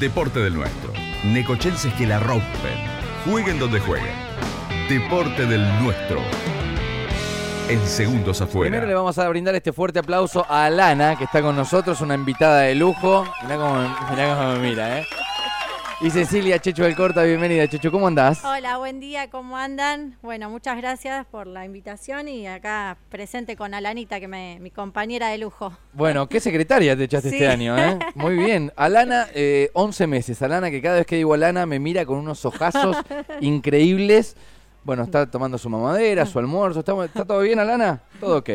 Deporte del nuestro. Necochenses que la rompen. Jueguen donde jueguen. Deporte del nuestro. En segundos afuera. Primero le vamos a brindar este fuerte aplauso a Alana, que está con nosotros, una invitada de lujo. Mirá cómo, mirá cómo me mira, ¿eh? Y Cecilia Checho del Corta, bienvenida Checho, ¿cómo andás? Hola, buen día, ¿cómo andan? Bueno, muchas gracias por la invitación y acá presente con Alanita, que me, mi compañera de lujo. Bueno, qué secretaria te echaste este año, ¿eh? Muy bien. Alana, eh, 11 meses. Alana, que cada vez que digo Alana me mira con unos ojazos increíbles. Bueno, está tomando su mamadera, su almuerzo. ¿Está, ¿Está todo bien, Alana? Todo ok.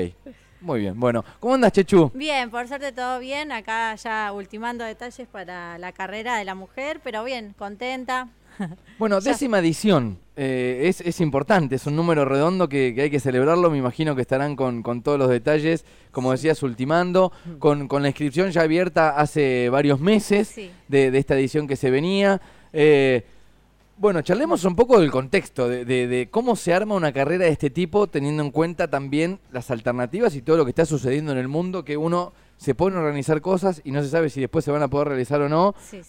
Muy bien. Bueno, ¿cómo andas, Chechu? Bien, por suerte todo bien. Acá ya ultimando detalles para la carrera de la mujer, pero bien, contenta. Bueno, décima edición. Eh, es, es, importante, es un número redondo que, que, hay que celebrarlo. Me imagino que estarán con, con todos los detalles, como decías, ultimando, con, con, la inscripción ya abierta hace varios meses Sí. de, de esta edición que se venía. Eh, bueno, charlemos un poco del contexto, de, de, de, cómo se arma una carrera de este tipo, teniendo en cuenta también las alternativas y todo lo que está sucediendo en el mundo, que uno se pone a organizar cosas y no se sabe si después se van a poder realizar o no. Sí, sí.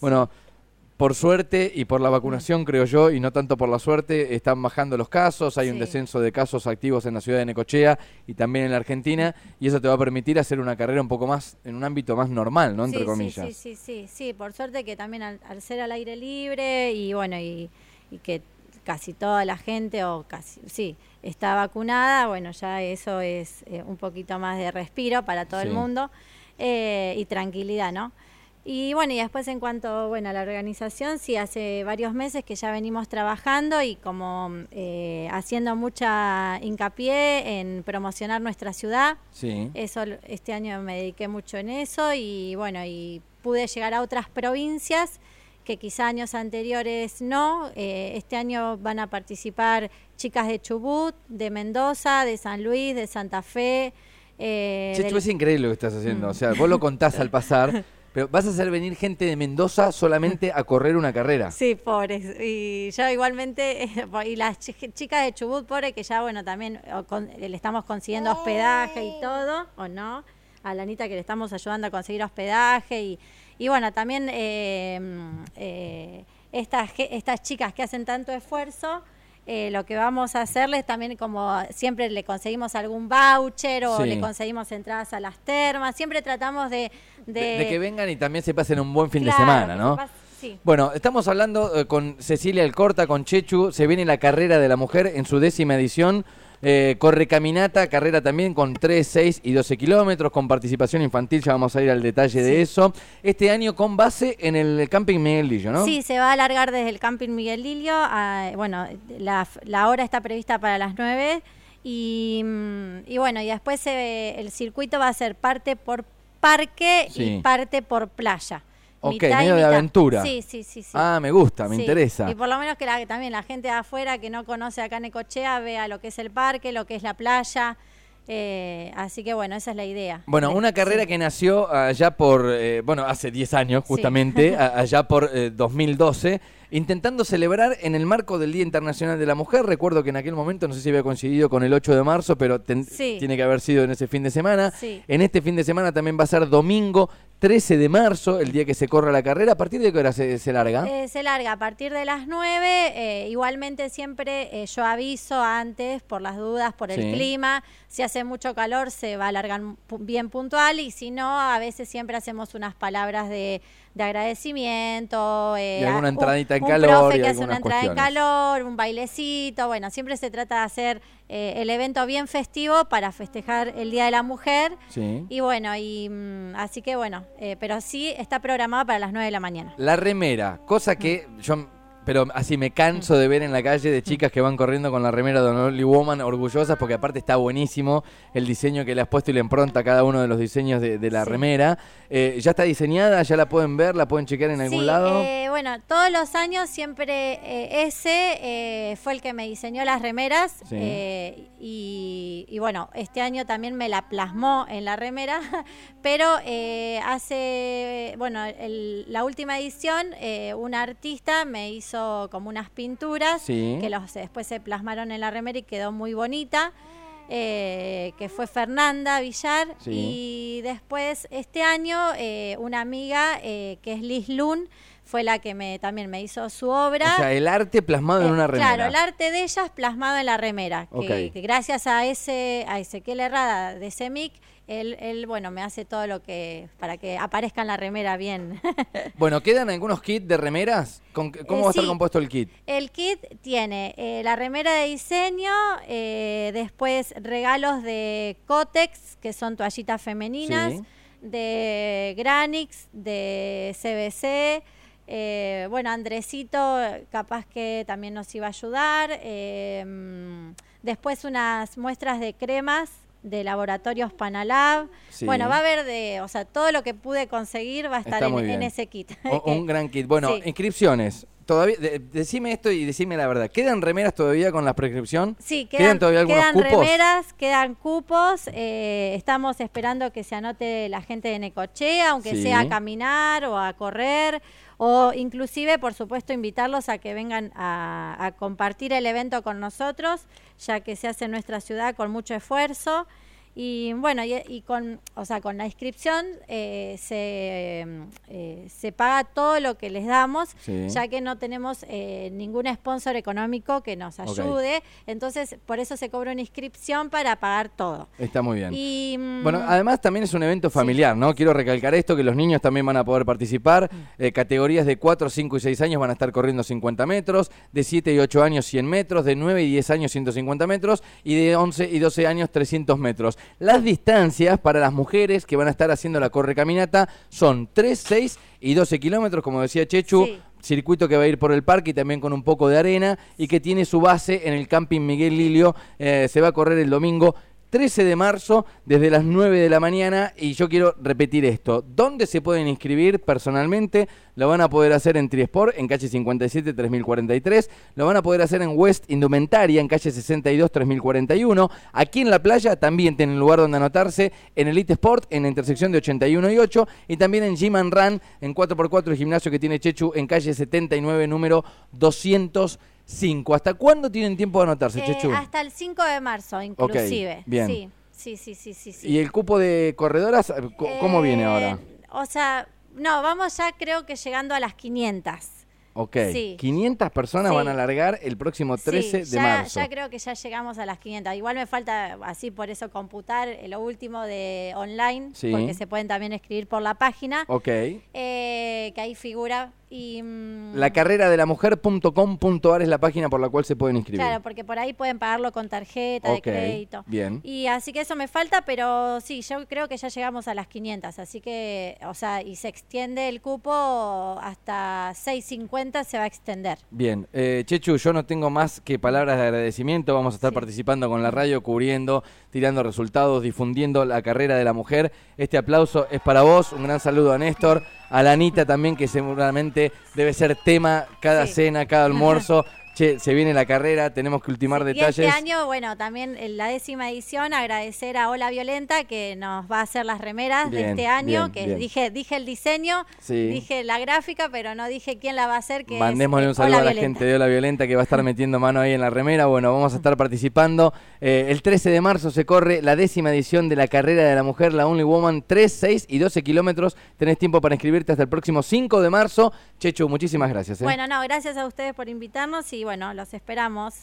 Por suerte y por la vacunación, creo yo, y no tanto por la suerte, están bajando los casos, hay un descenso de casos activos en la ciudad de Necochea y también en la Argentina, y eso te va a permitir hacer una carrera un poco más, en un ámbito más normal, ¿no? Entre sí, comillas. Sí, sí, sí, sí, sí, por suerte que también al, al ser al aire libre y bueno, y, y que casi toda la gente, o casi, sí, está vacunada, bueno, ya eso es eh, un poquito más de respiro para todo Sí. el mundo eh, y tranquilidad, ¿no? Y bueno, y después en cuanto bueno, a la organización, sí, hace varios meses que ya venimos trabajando y como eh, haciendo mucha hincapié en promocionar nuestra ciudad. Sí. Eso este año me dediqué mucho en eso y bueno, y pude llegar a otras provincias que quizá años anteriores no. Eh, este año van a participar chicas de Chubut, de Mendoza, de San Luis, de Santa Fe. eh, Chechu, del- es increíble lo que estás haciendo. Mm. O sea, vos lo contás al pasar, pero vas a hacer venir gente de Mendoza solamente a correr una carrera. Sí, pobres. Y yo igualmente, y las chi- chicas de Chubut, pobre, que ya, bueno, también con- le estamos consiguiendo hospedaje y todo, ¿o no? A la Anita que le estamos ayudando a conseguir hospedaje y, y bueno, también eh, mm, eh, estas, estas chicas que hacen tanto esfuerzo, eh, lo que vamos a hacerles también como siempre le conseguimos algún voucher o Sí. le conseguimos entradas a las termas, siempre tratamos de... De, de que vengan y también se pasen un buen fin Claro, de semana, ¿no? se sí. Bueno, estamos hablando eh, con Cecilia Alcorta, con Chechu. Se viene la carrera de la mujer en su décima edición. Eh, corre caminata, carrera también con 3, 6 y 12 kilómetros, con participación infantil. Ya vamos a ir al detalle de eso. Este año con base en el Camping Miguel Lillo, ¿no? Sí, se va a alargar desde el Camping Miguel Lilio. a- bueno, la, la hora está prevista para las 9. Y, mm, y bueno, y después se- el circuito va a ser parte por parque Sí. y parte por playa. Ok, Mitad medio de mitad. aventura. Sí, sí, sí. sí. Ah, me gusta, me Sí. interesa. Y por lo menos que la- también la gente de afuera que no conoce acá Necochea vea lo que es el parque, lo que es la playa. eh, así que bueno, esa es la idea. Bueno, una carrera sí. que nació allá por, eh, bueno, hace 10 años justamente, allá por eh, 2012, intentando celebrar en el marco del Día Internacional de la Mujer. Recuerdo que en aquel momento, no sé si había coincidido con el 8 de marzo, pero ten- Sí. tiene que haber sido en ese fin de semana. Sí. En este fin de semana también va a ser domingo 13 de marzo, el día que se corra la carrera. ¿A partir de qué hora se, se larga? Eh, se larga a partir de las 9. eh, igualmente siempre eh, yo aviso antes por las dudas, por el Sí. clima. Si hace mucho calor se va a alargar pu- bien puntual y si no, a veces siempre hacemos unas palabras de, de agradecimiento. Y alguna entradita en un calor profe que hace una entrada en calor, un bailecito. Bueno, siempre se trata de hacer eh, el evento bien festivo para festejar el Día de la Mujer. Sí. Y bueno, y mm, así que bueno, eh, pero sí está programado para las 9 de la mañana. La remera, cosa que yo, pero así me canso de ver en la calle de chicas que van corriendo con la remera de Only Woman orgullosas, porque aparte está buenísimo el diseño que le has puesto y le impronta a cada uno de los diseños de, de la Sí. remera. Eh, ¿Ya está diseñada? ¿Ya la pueden ver? ¿La pueden chequear en algún sí, lado? eh, bueno, todos los años siempre eh, ese eh, fue el que me diseñó las remeras Sí. y, y bueno, este año también me la plasmó en la remera, pero eh, hace, bueno, el- la última edición un artista me hizo como unas pinturas Sí. que los después se plasmaron en la remera y quedó muy bonita. eh, que fue Fernanda Villar Sí. y después este año eh, una amiga eh, que es Liz Lun fue la que me también me hizo su obra. O sea, el arte plasmado en una remera. Claro, el arte de ellas plasmado en la remera. Que, Ok. que gracias a ese, a Ezequiel Herrada de CEMIC, él, él, bueno, me hace todo lo que, para que aparezca en la remera bien. Bueno, ¿quedan algunos kits de remeras? ¿Con- ¿Cómo Eh, va a estar sí. compuesto el kit? El kit tiene eh, la remera de diseño, eh, después regalos de Cotex, que son toallitas femeninas, Sí. de Granix, de CBC. eh, bueno, Andresito capaz que también nos iba a ayudar. eh, mm, después unas muestras de cremas de laboratorios Panalab. Sí. Bueno, va a haber de, o sea, todo lo que pude conseguir va a estar en, ese kit. O- un gran kit. Bueno, Sí. inscripciones. Todavía, de- decime esto y decime la verdad. ¿Quedan remeras todavía con la prescripción? Sí, ¿Quedan, quedan, todavía algunos quedan cupos? remeras, quedan cupos. eh, estamos esperando que se anote la gente de Necochea, aunque Sí. sea a caminar o a correr, o inclusive, por supuesto, invitarlos a que vengan a, a compartir el evento con nosotros, ya que se hace en nuestra ciudad con mucho esfuerzo. Y bueno, y, y con, o sea, con la inscripción eh, se, eh, se paga todo lo que les damos, Sí. ya que no tenemos eh, ningún sponsor económico que nos ayude. Entonces, por eso se cobra una inscripción para pagar todo. Está muy bien. Y, mm, Bueno, además también es un evento familiar, ¿no? Quiero recalcar esto, que los niños también van a poder participar. Mm. Eh, categorías de 4, 5 y 6 años van a estar corriendo 50 metros, de 7 y 8 años 100 metros, de 9 y 10 años 150 metros y de 11 y 12 años 300 metros. Las distancias para las mujeres que van a estar haciendo la correcaminata son 3, 6 y 12 kilómetros, como decía Chechu. Sí. Circuito que va a ir por el parque y también con un poco de arena y que tiene su base en el Camping Miguel Lilio. Eh, se va a correr el domingo 13 de marzo desde las 9 de la mañana y yo quiero repetir esto. ¿Dónde se pueden inscribir personalmente? Lo van a poder hacer en Triesport, en calle 57 3043. Lo van a poder hacer en West Indumentaria, en calle 62 3041. Aquí en la playa también tienen lugar donde anotarse en Elite Sport, en la intersección de 81 y 8. Y también en Gym and Run, en 4x4, el gimnasio que tiene Chechu, en calle 79, número 205. ¿Hasta cuándo tienen tiempo de anotarse, eh, Chechu? hasta el 5 de marzo, inclusive. bien. Sí, sí, sí, sí, sí. sí. ¿Y el cupo de corredoras, eh, cómo Eh, viene ahora? O sea, no, vamos ya creo que llegando a las 500. Ok, sí. 500 personas Sí. van a largar el próximo 13 Sí, de marzo. Ya creo que ya llegamos a las 500. Igual me falta, así por eso, computar lo último de online, porque se pueden también escribir por la página, Ok. eh, que ahí figura. Y, mm, La carrera de la mujer.com.ar es la página por la cual se pueden inscribir. Claro, porque por ahí pueden pagarlo con tarjeta de crédito. bien. Y así que eso me falta, pero sí, yo creo que ya llegamos a las 500, así que, o sea, y se extiende el cupo hasta 6.50 se va a extender. Bien, eh, Chechu, yo no tengo más que palabras de agradecimiento. Vamos a estar Sí. participando con la radio, cubriendo, tirando resultados, difundiendo la carrera de la mujer. Este aplauso es para vos. Un gran saludo a Néstor, a la Anita también, que seguramente debe ser tema cada Sí. cena, cada almuerzo. Che, se viene la carrera, tenemos que ultimar Y detalles. este año, bueno, también en la décima edición, agradecer a Hola Violenta que nos va a hacer las remeras Bien, de este año, bien, que bien. dije dije el diseño, Sí. dije la gráfica, pero no dije quién la va a hacer, que Mandémosle eh, un saludo Hola a la Violenta. gente de Ola Violenta que va a estar metiendo mano ahí en la remera. Bueno, vamos a estar participando. Eh, el 13 de marzo se corre la décima edición de la carrera de la mujer, la Only Woman, 3, 6 y 12 kilómetros. Tenés tiempo para inscribirte hasta el próximo 5 de marzo. Chechu, muchísimas gracias. ¿eh? Bueno, no, gracias a ustedes por invitarnos y bueno, los esperamos.